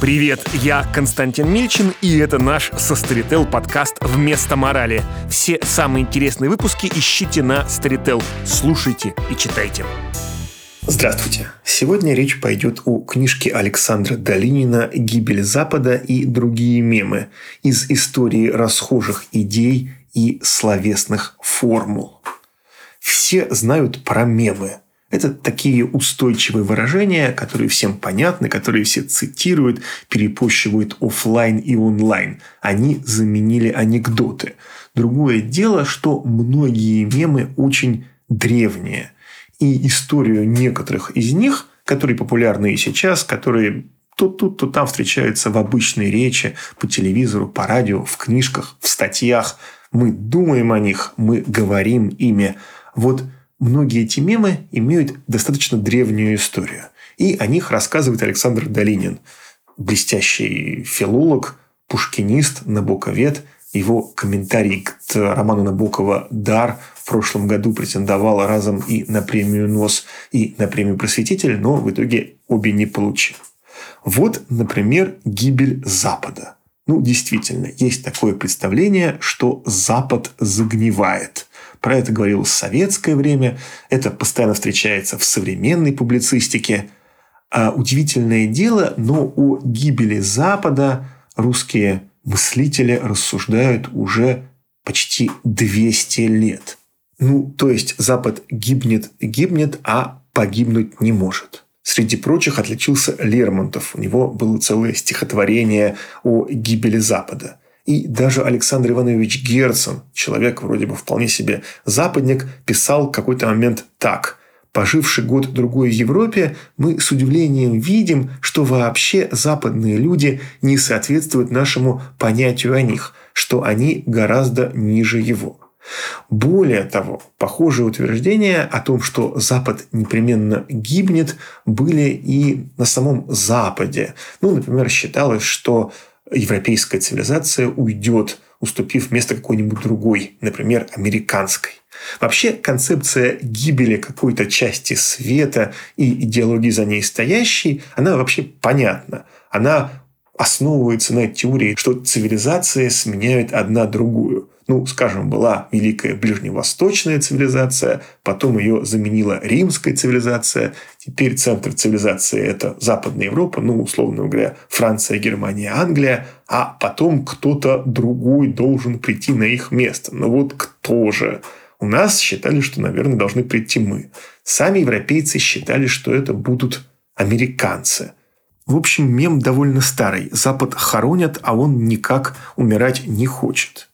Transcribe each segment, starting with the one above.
Привет, я Константин Мильчин, и это наш Состарител подкаст «Вместо морали». Все самые интересные выпуски ищите на Старител. Слушайте и читайте. Здравствуйте. Сегодня речь пойдет о книжке Александра Долинина «Гибель Запада и другие мемы» из истории расхожих идей и словесных формул. Все знают про мемы – это такие устойчивые выражения, которые всем понятны, которые все цитируют, перепощивают офлайн и онлайн. Они заменили анекдоты. Другое дело, что многие мемы очень древние. И историю некоторых из них, которые популярны и сейчас, которые то тут, то там встречаются в обычной речи, по телевизору, по радио, в книжках, в статьях. Мы думаем о них, мы говорим ими. Вот Многие эти мемы имеют достаточно древнюю историю. И о них рассказывает Александр Долинин, блестящий филолог, пушкинист, набоковед. Его комментарий к роману Набокова «Дар» в прошлом году претендовал разом и на премию «НОС», и на премию «Просветитель», но в итоге обе не получил. Вот, например, гибель Запада. Ну, действительно, есть такое представление, что Запад загнивает – про это говорилось в советское время. Это постоянно встречается в современной публицистике. А удивительное дело, но о гибели Запада русские мыслители рассуждают уже почти 200 лет. Ну, то есть Запад гибнет, гибнет, а погибнуть не может. Среди прочих отличился Лермонтов. У него было целое стихотворение о гибели Запада. И даже Александр Иванович Герцен, человек вроде бы вполне себе западник, писал в какой-то момент так. Поживший год-другой в Европе, мы с удивлением видим, что вообще западные люди не соответствуют нашему понятию о них, что они гораздо ниже его. Более того, похожие утверждения о том, что Запад непременно гибнет, были и на самом Западе. Ну, например, считалось, что европейская цивилизация уйдет, уступив место какой-нибудь другой, например, американской. Вообще концепция гибели какой-то части света и идеологии за ней стоящей, она вообще понятна. Она основывается на теории, что цивилизации сменяют одна другую. Ну, скажем, была великая ближневосточная цивилизация, потом ее заменила римская цивилизация, теперь центр цивилизации – это Западная Европа, ну, условно говоря, Франция, Германия, Англия, а потом кто-то другой должен прийти на их место. Но вот кто же? У нас считали, что, наверное, должны прийти мы. Сами европейцы считали, что это будут американцы – в общем, мем довольно старый. Запад хоронят, а он никак умирать не хочет.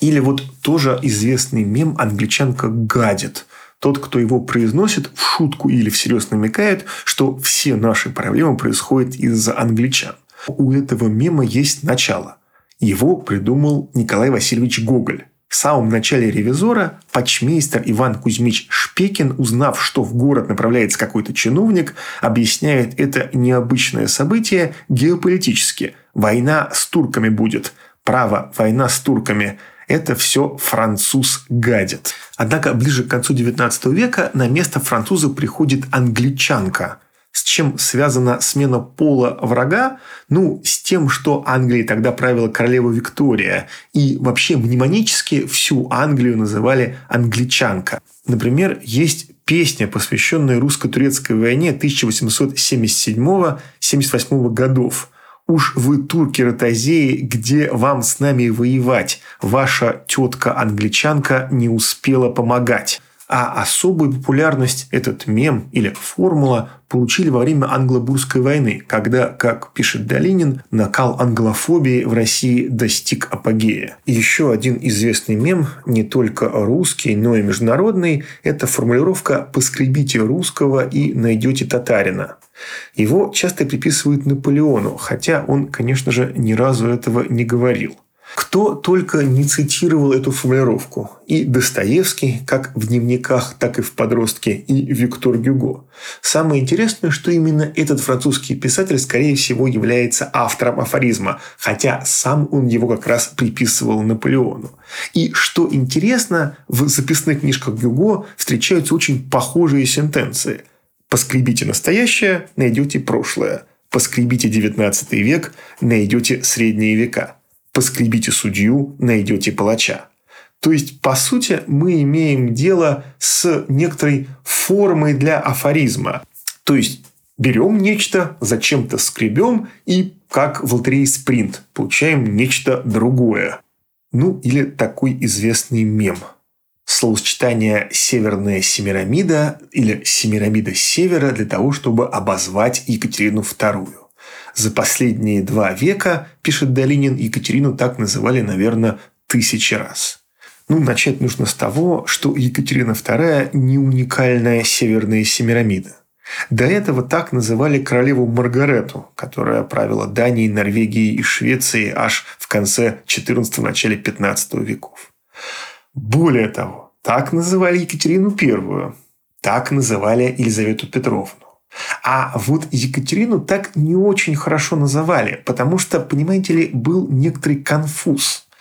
Или вот тоже известный мем «Англичанка гадит». Тот, кто его произносит, в шутку или всерьез намекает, что все наши проблемы происходят из-за англичан. У этого мема есть начало. Его придумал Николай Васильевич Гоголь. В самом начале «Ревизора» почмейстер Иван Кузьмич Шпекин, узнав, что в город направляется какой-то чиновник, объясняет это необычное событие геополитически. Война с турками будет. Право, война с турками. Это все француз гадит. Однако ближе к концу XIX века на место француза приходит англичанка – с чем связана смена пола врага? Ну, с тем, что Англией тогда правила королева Виктория. И вообще мнемонически всю Англию называли англичанка. Например, есть песня, посвященная русско-турецкой войне 1877-78 годов. «Уж вы, турки ротозеи, где вам с нами воевать? Ваша тетка-англичанка не успела помогать». А особую популярность этот мем или формула получили во время Англобурской войны, когда, как пишет Долинин, накал англофобии в России достиг апогея. Еще один известный мем, не только русский, но и международный, это формулировка «поскребите русского и найдете татарина». Его часто приписывают Наполеону, хотя он, конечно же, ни разу этого не говорил. Кто только не цитировал эту формулировку. И Достоевский, как в дневниках, так и в «Подростке», и Виктор Гюго. Самое интересное, что именно этот французский писатель, скорее всего, является автором афоризма, хотя сам он его как раз приписывал Наполеону. И что интересно, в записных книжках Гюго встречаются очень похожие сентенции. «Поскребите настоящее, найдете прошлое. Поскребите 19 век, найдете средние века. Поскребите судью, найдете палача. То есть, по сути, мы имеем дело с некоторой формой для афоризма. То есть, берем нечто, зачем-то скребем и, как в лотерее спринт, получаем нечто другое. Ну, или такой известный мем. Словосочетание «северная Семирамида» или «Семирамида севера» для того, чтобы обозвать Екатерину II. За последние два века, пишет Долинин, Екатерину так называли, наверное, тысячи раз. Ну, начать нужно с того, что Екатерина II не уникальная северная Семирамида. До этого так называли королеву Маргарету, которая правила Данией, Норвегией и Швецией аж в конце XIV – начале XV веков. Более того, так называли Екатерину I, так называли Елизавету Петровну. А вот Екатерину так не очень хорошо называли, потому что, понимаете ли, был некоторый конфуз –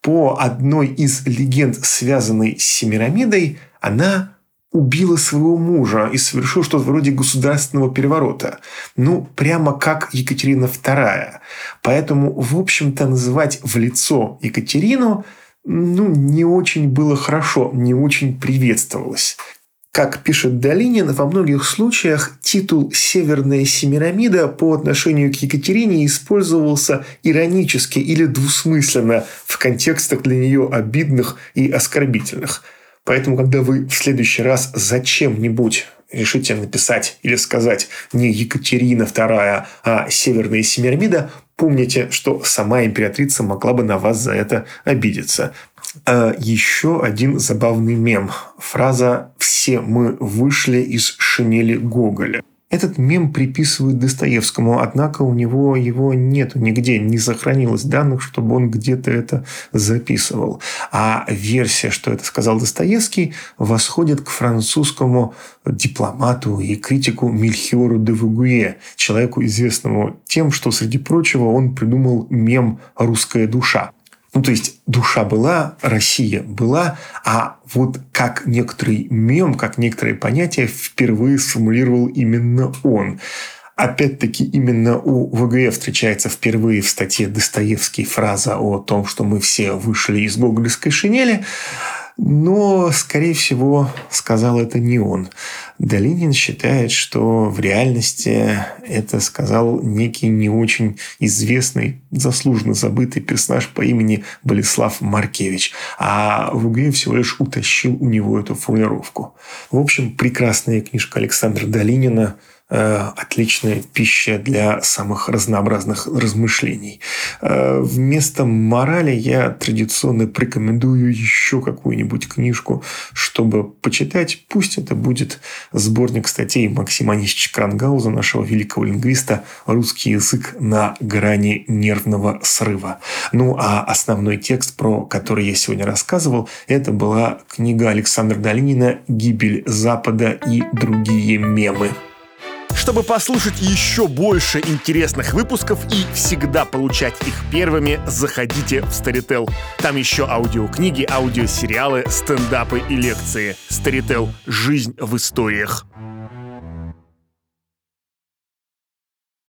по одной из легенд, связанной с Семирамидой, она убила своего мужа и совершила что-то вроде государственного переворота. Ну, прямо как Екатерина II. Поэтому, в общем-то, называть в лицо Екатерину ну, не очень было хорошо, не очень приветствовалось. Как пишет Долинин, во многих случаях титул «Северная Семирамида» по отношению к Екатерине использовался иронически или двусмысленно в контекстах для нее обидных и оскорбительных. Поэтому, когда вы в следующий раз зачем-нибудь решите написать или сказать не Екатерина II, а Северная Семирамида, помните, что сама императрица могла бы на вас за это обидеться. А еще один забавный мем. Фраза «Все мы вышли из шинели Гоголя». Этот мем приписывают Достоевскому, однако у него его нет нигде, не сохранилось данных, чтобы он где-то это записывал. А версия, что это сказал Достоевский, восходит к французскому дипломату и критику Мильхиору де Вугуе, человеку известному тем, что, среди прочего, он придумал мем «Русская душа». Ну, то есть душа была, Россия была, а вот как некоторый мем, как некоторые понятия впервые сформулировал именно он. Опять-таки, именно у ВГФ встречается впервые в статье Достоевский фраза о том, что мы все вышли из гоголевской шинели. Но, скорее всего, сказал это не он. Долинин считает, что в реальности это сказал некий не очень известный, заслуженно забытый персонаж по имени Болеслав Маркевич. А ВГ всего лишь утащил у него эту формулировку. В общем, прекрасная книжка Александра Долинина – отличная пища для самых разнообразных размышлений. Э, вместо морали я традиционно порекомендую еще какую-нибудь книжку, чтобы почитать. Пусть это будет сборник статей Максима Анисовича Крангауза, нашего великого лингвиста «Русский язык на грани нервного срыва». Ну, а основной текст, про который я сегодня рассказывал, это была книга Александра Долинина «Гибель Запада и другие мемы». Чтобы послушать еще больше интересных выпусков и всегда получать их первыми, заходите в Storytel. Там еще аудиокниги, аудиосериалы, стендапы и лекции. Storytel. Жизнь в историях.